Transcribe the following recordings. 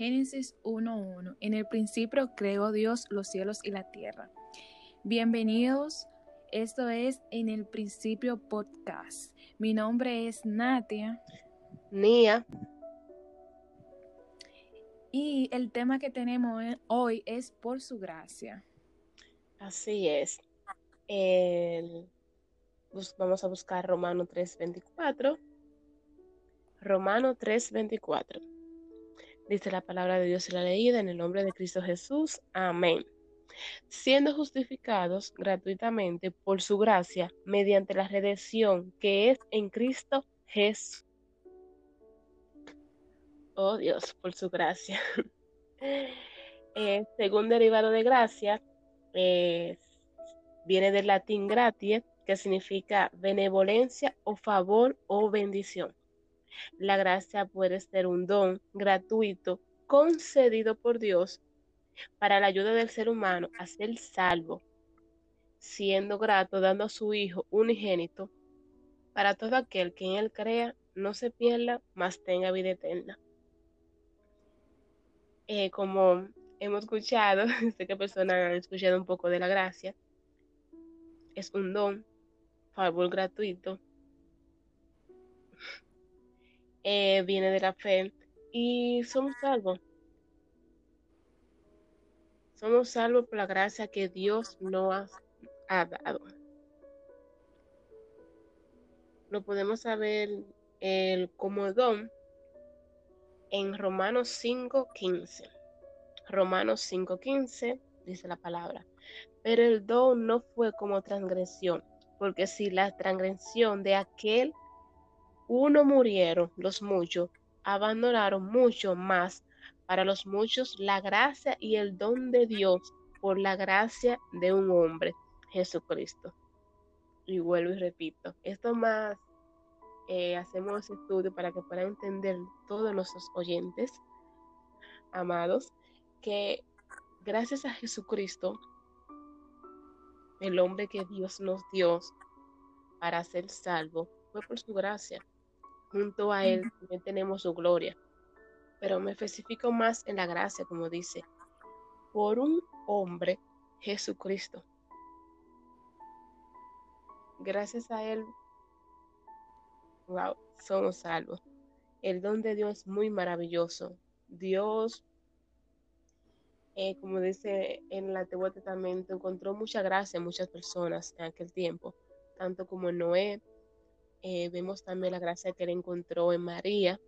Génesis 1.1. En el principio creó Dios los cielos y la tierra. Bienvenidos, esto es En el principio podcast. Mi nombre es Natia. Nia. Y el tema que tenemos hoy es por su gracia. Así es. El, vamos a buscar Romano 3.24. Romano 3.24. Dice la palabra de Dios y la leída en el nombre de Cristo Jesús. Amén. Siendo justificados gratuitamente por su gracia mediante la redención que es en Cristo Jesús. Oh Dios, por su gracia. Eh, según derivado de gracia, viene del latín gratia, que significa benevolencia o favor o bendición. La gracia puede ser un don gratuito concedido por Dios para la ayuda del ser humano a ser salvo, siendo grato dando a su Hijo unigénito para todo aquel que en él crea no se pierda, mas tenga vida eterna. Eh, como hemos escuchado, sé que personas han escuchado un poco de la gracia, es un don, favor gratuito, eh, viene de la fe y somos salvos. Somos salvos por la gracia que Dios nos ha dado. Lo podemos saber el, como don en Romanos 5.15. Romanos 5.15 dice la palabra. Pero el don no fue como transgresión, porque si la transgresión de aquel uno murieron los muchos, abandonaron mucho más para los muchos la gracia y el don de Dios por la gracia de un hombre, Jesucristo. Y vuelvo y repito, esto más eh, hacemos estudio para que puedan entender todos nuestros oyentes, amados, que gracias a Jesucristo, el hombre que Dios nos dio para ser salvo, fue por su gracia junto a Él también tenemos su gloria. Pero me especifico más en la gracia, como dice, por un hombre, Jesucristo. Gracias a Él, wow, somos salvos. El don de Dios es muy maravilloso. Dios, eh, como dice en el Antiguo Testamento, encontró mucha gracia en muchas personas en aquel tiempo, tanto como en Noé, eh, vemos también la gracia que él encontró en María,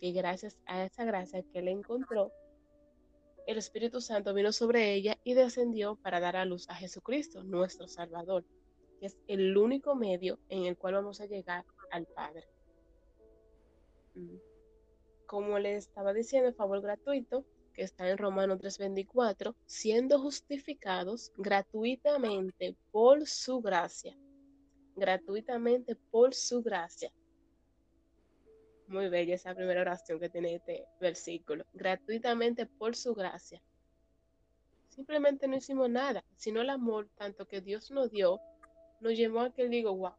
que gracias a esa gracia que él encontró, el Espíritu Santo vino sobre ella y descendió para dar a luz a Jesucristo, nuestro Salvador, que es el único medio en el cual vamos a llegar al Padre. Mm. Como le estaba diciendo, el favor gratuito, que está en Romanos 3:24, siendo justificados gratuitamente por su gracia gratuitamente por su gracia. Muy bella esa primera oración que tiene este versículo. Gratuitamente por su gracia. Simplemente no hicimos nada, sino el amor tanto que Dios nos dio, nos llevó a que digo, wow,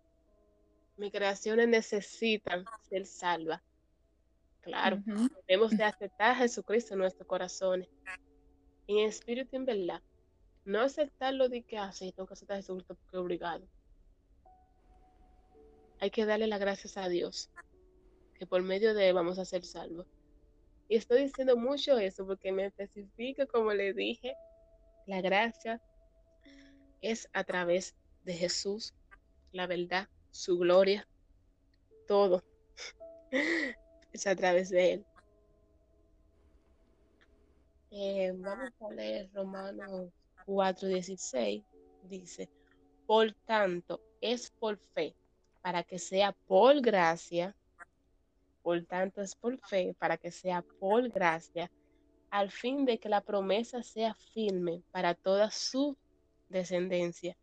mis creaciones necesitan ser salvas. Claro, debemos de aceptar a Jesucristo en nuestros corazones, en espíritu y en verdad. No aceptarlo de que hace, ah, tengo que aceptar a Jesucristo porque es obligado hay que darle las gracias a Dios, que por medio de él vamos a ser salvos. Y estoy diciendo mucho eso porque me especifico, como le dije, la gracia es a través de Jesús, la verdad, su gloria, todo es a través de él. Eh, vamos a leer Romanos 4:16. Dice, por tanto, es por fe para que sea por gracia, por tanto es por fe, para que sea por gracia, al fin de que la promesa sea firme para toda su descendencia,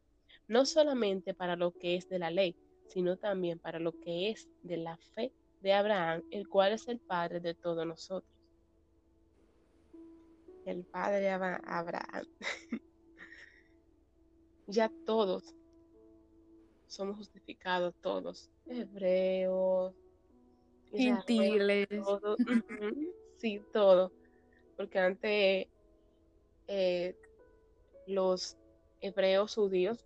no solamente para lo que es de la ley, sino también para lo que es de la fe de Abraham, el cual es el Padre de todos nosotros. El Padre Abraham. ya todos somos justificados todos, hebreos, gentiles, sí, todo. porque antes eh, los hebreos judíos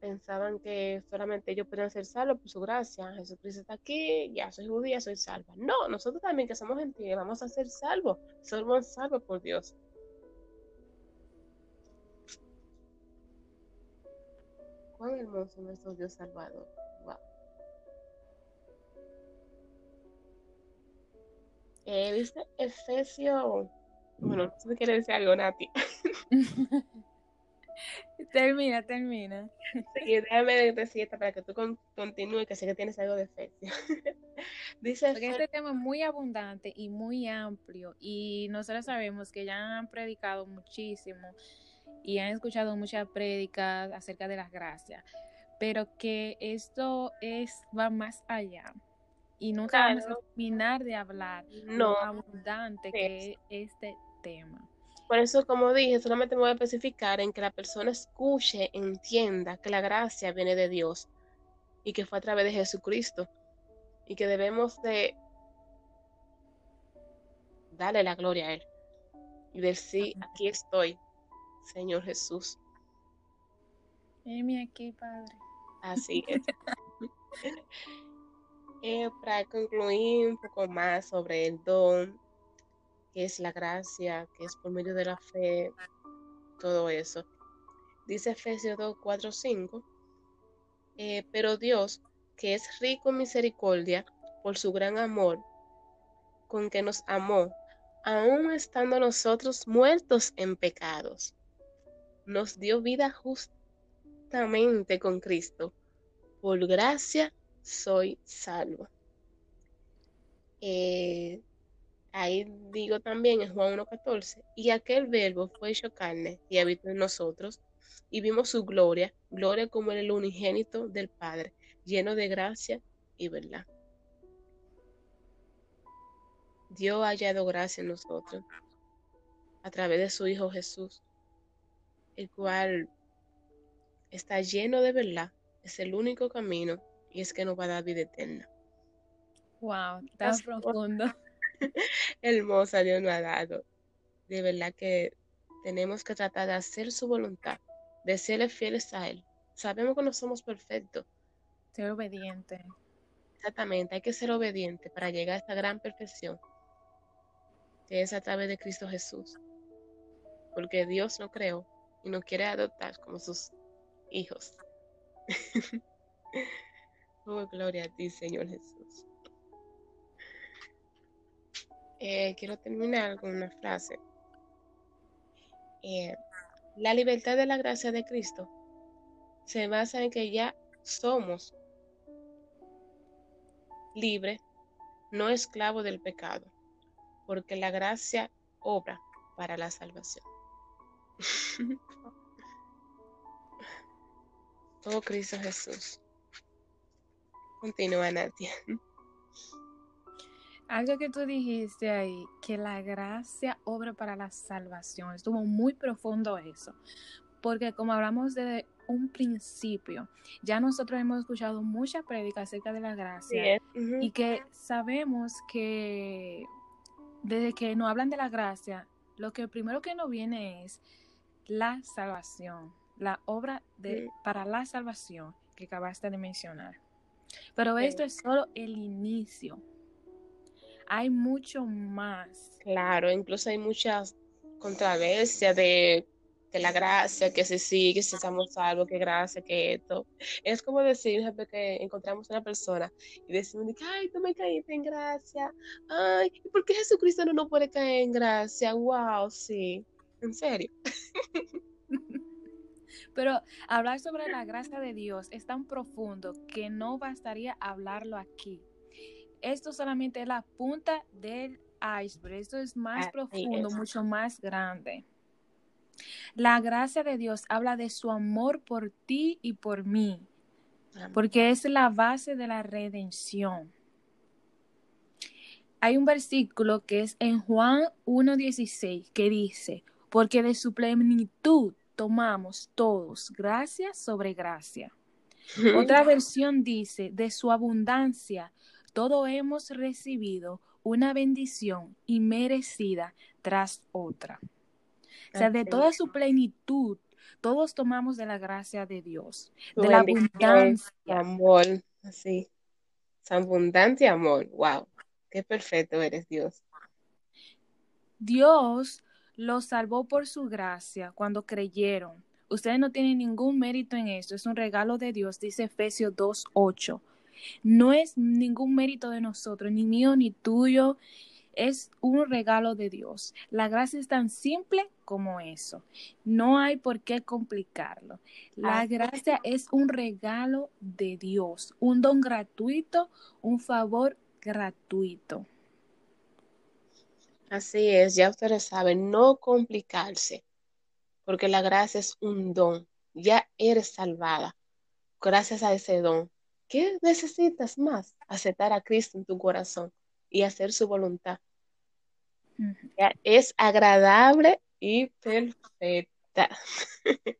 pensaban que solamente ellos podían ser salvos por su gracia. Jesucristo está aquí, ya soy judía, soy salva. No, nosotros también que somos gentiles vamos a ser salvos. Somos salvos por Dios. Cuán hermoso es nuestro Dios Salvador. Wow. Eh, dice Efesio. Bueno, tú quiere decir algo, Nati. termina, termina. Sí, déjame decir esta para que tú continúes, que sé que tienes algo de Efesio. Dice Porque este tema es muy abundante y muy amplio y nosotros sabemos que ya han predicado muchísimo y han escuchado muchas prédicas acerca de las gracias, pero que esto es va más allá y nunca vamos a terminar de hablar no. lo abundante que es este tema. Por eso, como dije, solamente me voy a especificar en que la persona escuche, entienda que la gracia viene de Dios y que fue a través de Jesucristo y que debemos de darle la gloria a Él y decir, aquí estoy, Señor Jesús. Heme aquí, Padre. Así es. Eh, para concluir un poco más sobre el don, que es la gracia, que es por medio de la fe, todo eso. Dice Efesios 2, 4, 5. pero Dios, que es rico en misericordia, por su gran amor, con que nos amó, aun estando nosotros muertos en pecados nos dio vida justamente con Cristo. Por gracia soy salvo. Eh, ahí digo también en Juan 1.14, y aquel verbo fue hecho carne y habitó en nosotros, y vimos su gloria, gloria como el unigénito del Padre, lleno de gracia y verdad. Dios ha hallado gracia en nosotros a través de su Hijo Jesús el cual está lleno de verdad, es el único camino y es que nos va a dar vida eterna. Wow, tan profundo. Hermosa Dios nos ha dado. De verdad que tenemos que tratar de hacer su voluntad, de serle fieles a Él. Sabemos que no somos perfectos. Ser obediente. Exactamente, hay que ser obediente para llegar a esta gran perfección, que es a través de Cristo Jesús. Porque Dios lo creó y nos quiere adoptar como sus hijos. oh, gloria a ti, Señor Jesús. Eh, quiero terminar con una frase. Eh, la libertad de la gracia de Cristo se basa en que ya somos libres, no esclavos del pecado, porque la gracia obra para la salvación. oh Cristo Jesús. Continúa, Nadia. Algo que tú dijiste ahí, que la gracia obra para la salvación. Estuvo muy profundo eso. Porque como hablamos de un principio, ya nosotros hemos escuchado mucha prédica acerca de la gracia y que sabemos que desde que nos hablan de la gracia, lo que primero que nos viene es la salvación, la obra de, para la salvación que acabaste de mencionar. Pero esto es solo el inicio. Hay mucho más. Claro, incluso hay muchas controversias de que la gracia, que si sí, que si estamos salvos, que gracia, que esto. Es como decir, que encontramos una persona y decimos, ay, tú me caíste en gracia. Ay, ¿por qué Jesucristo no nos puede caer en gracia? Wow, sí. En serio. Pero hablar sobre la gracia de Dios es tan profundo que no bastaría hablarlo aquí. Esto solamente es la punta del iceberg. Esto es más profundo, mucho más grande. La gracia de Dios habla de su amor por ti y por mí, porque es la base de la redención. Hay un versículo que es en Juan 1.16 que dice, porque de su plenitud tomamos todos gracia sobre gracia. Otra versión dice, de su abundancia todo hemos recibido una bendición inmerecida tras otra. O sea, de toda su plenitud, todos tomamos de la gracia de Dios, de la abundancia. amor, así. Abundante amor. Wow. Qué perfecto eres, Dios. Dios los salvó por su gracia cuando creyeron. Ustedes no tienen ningún mérito en esto, es un regalo de Dios, dice Efesios 2.8. No es ningún mérito de nosotros, ni mío ni tuyo, es un regalo de Dios. La gracia es tan simple como eso. No hay por qué complicarlo. La Así gracia es un regalo de Dios, un don gratuito, un favor gratuito. Así es, ya ustedes saben, no complicarse, porque la gracia es un don. Ya eres salvada gracias a ese don. ¿Qué necesitas más? Aceptar a Cristo en tu corazón y hacer su voluntad. Ya es agradable y perfecta.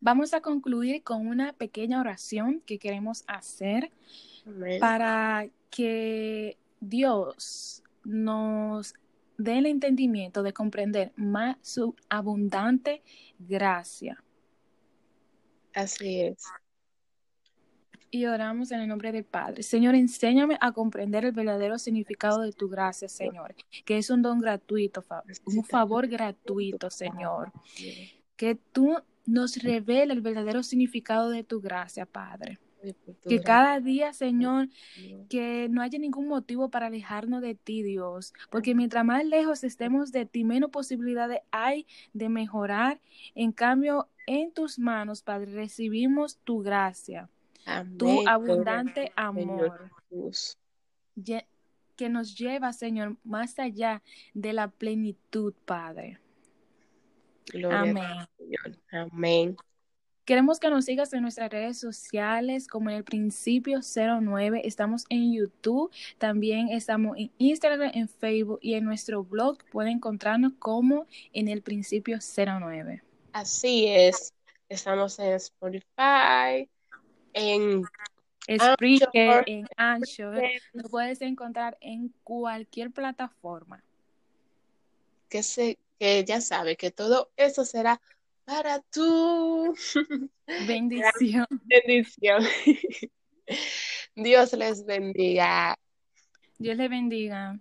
Vamos a concluir con una pequeña oración que queremos hacer Amén. para que Dios nos dé el entendimiento de comprender más su abundante gracia. Así es. Y oramos en el nombre del Padre. Señor, enséñame a comprender el verdadero significado de tu gracia, Señor, que es un don gratuito, un favor gratuito, Señor. Que tú nos revele el verdadero significado de tu gracia, Padre. Que cada día, Señor, que no haya ningún motivo para alejarnos de ti, Dios, porque mientras más lejos estemos de ti, menos posibilidades hay de mejorar. En cambio, en tus manos, Padre, recibimos tu gracia, tu abundante amor, que nos lleva, Señor, más allá de la plenitud, Padre. Gloria Amén. Señor. Amén. Queremos que nos sigas en nuestras redes sociales como en el principio 09. Estamos en YouTube, también estamos en Instagram, en Facebook y en nuestro blog pueden encontrarnos como en el principio 09. Así es. Estamos en Spotify, en Spreaker, en Anchor, lo puedes encontrar en cualquier plataforma. que se, que ya sabe que todo eso será para tu Bendición. bendición. Dios les bendiga. Dios le bendiga.